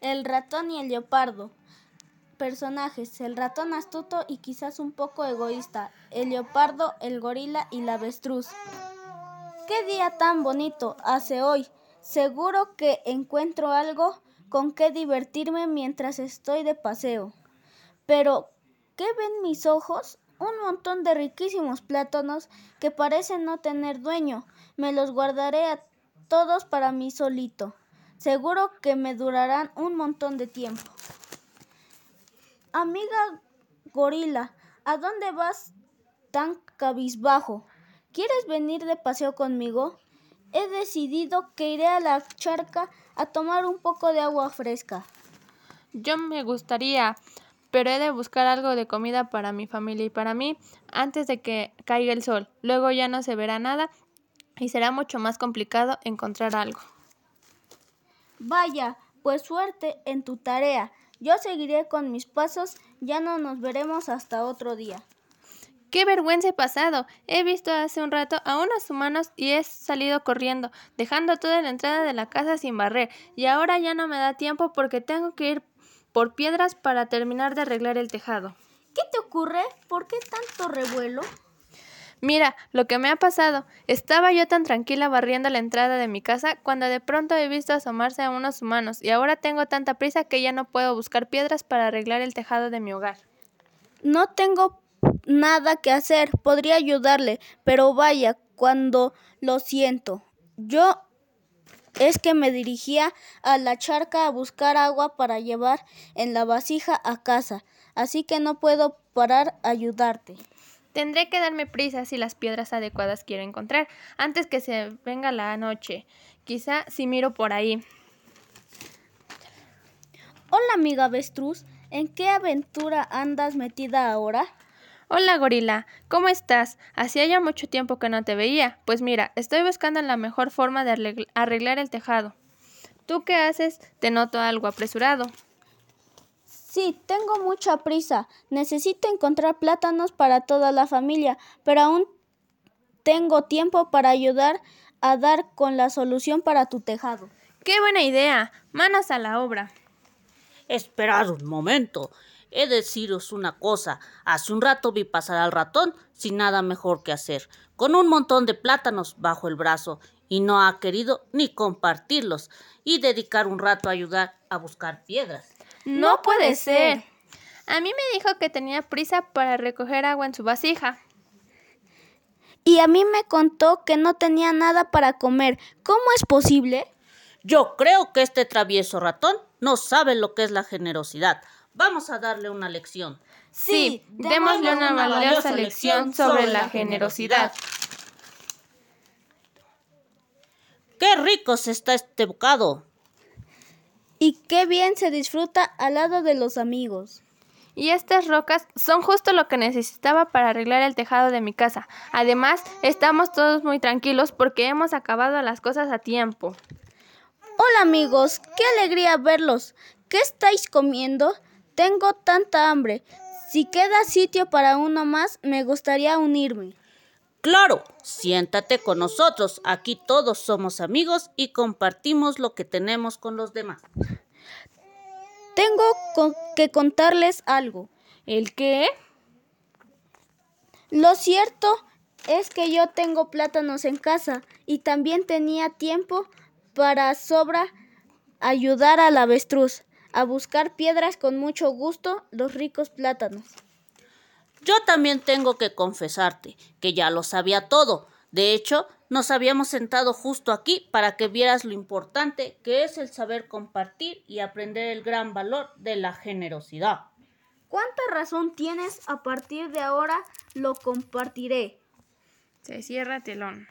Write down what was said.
El ratón y el leopardo. Personajes: el ratón astuto y quizás un poco egoísta, el leopardo, el gorila y la avestruz. ¿Qué día tan bonito hace hoy? Seguro que encuentro algo con qué divertirme mientras estoy de paseo. Pero, ¿qué ven mis ojos? Un montón de riquísimos plátanos que parecen no tener dueño. Me los guardaré a todos para mí solito. Seguro que me durarán un montón de tiempo. Amiga gorila, ¿a dónde vas tan cabizbajo? ¿Quieres venir de paseo conmigo? He decidido que iré a la charca a tomar un poco de agua fresca. Yo me gustaría, pero he de buscar algo de comida para mi familia y para mí antes de que caiga el sol. Luego ya no se verá nada y será mucho más complicado encontrar algo. Vaya, pues suerte en tu tarea. Yo seguiré con mis pasos, ya no nos veremos hasta otro día. ¡Qué vergüenza he pasado! He visto hace un rato a unos humanos y he salido corriendo, dejando toda la entrada de la casa sin barrer, y ahora ya no me da tiempo porque tengo que ir por piedras para terminar de arreglar el tejado. ¿Qué te ocurre? ¿Por qué tanto revuelo? Mira, lo que me ha pasado. Estaba yo tan tranquila barriendo la entrada de mi casa cuando de pronto he visto asomarse a unos humanos y ahora tengo tanta prisa que ya no puedo buscar piedras para arreglar el tejado de mi hogar. No tengo nada que hacer, podría ayudarle, pero vaya, cuando lo siento. Yo es que me dirigía a la charca a buscar agua para llevar en la vasija a casa, así que no puedo parar a ayudarte. Tendré que darme prisa si las piedras adecuadas quiero encontrar antes que se venga la noche. Quizá si miro por ahí. Hola amiga avestruz, ¿en qué aventura andas metida ahora? Hola gorila, ¿cómo estás? Hacía ya mucho tiempo que no te veía. Pues mira, estoy buscando la mejor forma de arreglar el tejado. ¿Tú qué haces? Te noto algo apresurado. Sí, tengo mucha prisa. Necesito encontrar plátanos para toda la familia, pero aún tengo tiempo para ayudar a dar con la solución para tu tejado. ¡Qué buena idea! Manos a la obra. Esperad un momento. He de deciros una cosa. Hace un rato vi pasar al ratón sin nada mejor que hacer, con un montón de plátanos bajo el brazo, y no ha querido ni compartirlos y dedicar un rato a ayudar a buscar piedras. No puede ser. A mí me dijo que tenía prisa para recoger agua en su vasija. Y a mí me contó que no tenía nada para comer. ¿Cómo es posible? Yo creo que este travieso ratón no sabe lo que es la generosidad. Vamos a darle una lección. Sí, démosle una, valiosa lección sobre la generosidad. ¡Qué rico se está este bocado! Y qué bien se disfruta al lado de los amigos. Y estas rocas son justo lo que necesitaba para arreglar el tejado de mi casa. Además, estamos todos muy tranquilos porque hemos acabado las cosas a tiempo. Hola amigos, qué alegría verlos. ¿Qué estáis comiendo? Tengo tanta hambre. Si queda sitio para uno más, me gustaría unirme. Claro, siéntate con nosotros. Aquí todos somos amigos y compartimos lo que tenemos con los demás. Tengo que contarles algo. ¿El qué? Lo cierto es que yo tengo plátanos en casa y también tenía tiempo para sobra ayudar al avestruz a buscar piedras con mucho gusto los ricos plátanos. Yo también tengo que confesarte que ya lo sabía todo. De hecho, nos habíamos sentado justo aquí para que vieras lo importante que es el saber compartir y aprender el gran valor de la generosidad. ¿Cuánta razón tienes? A partir de ahora lo compartiré. Se cierra telón.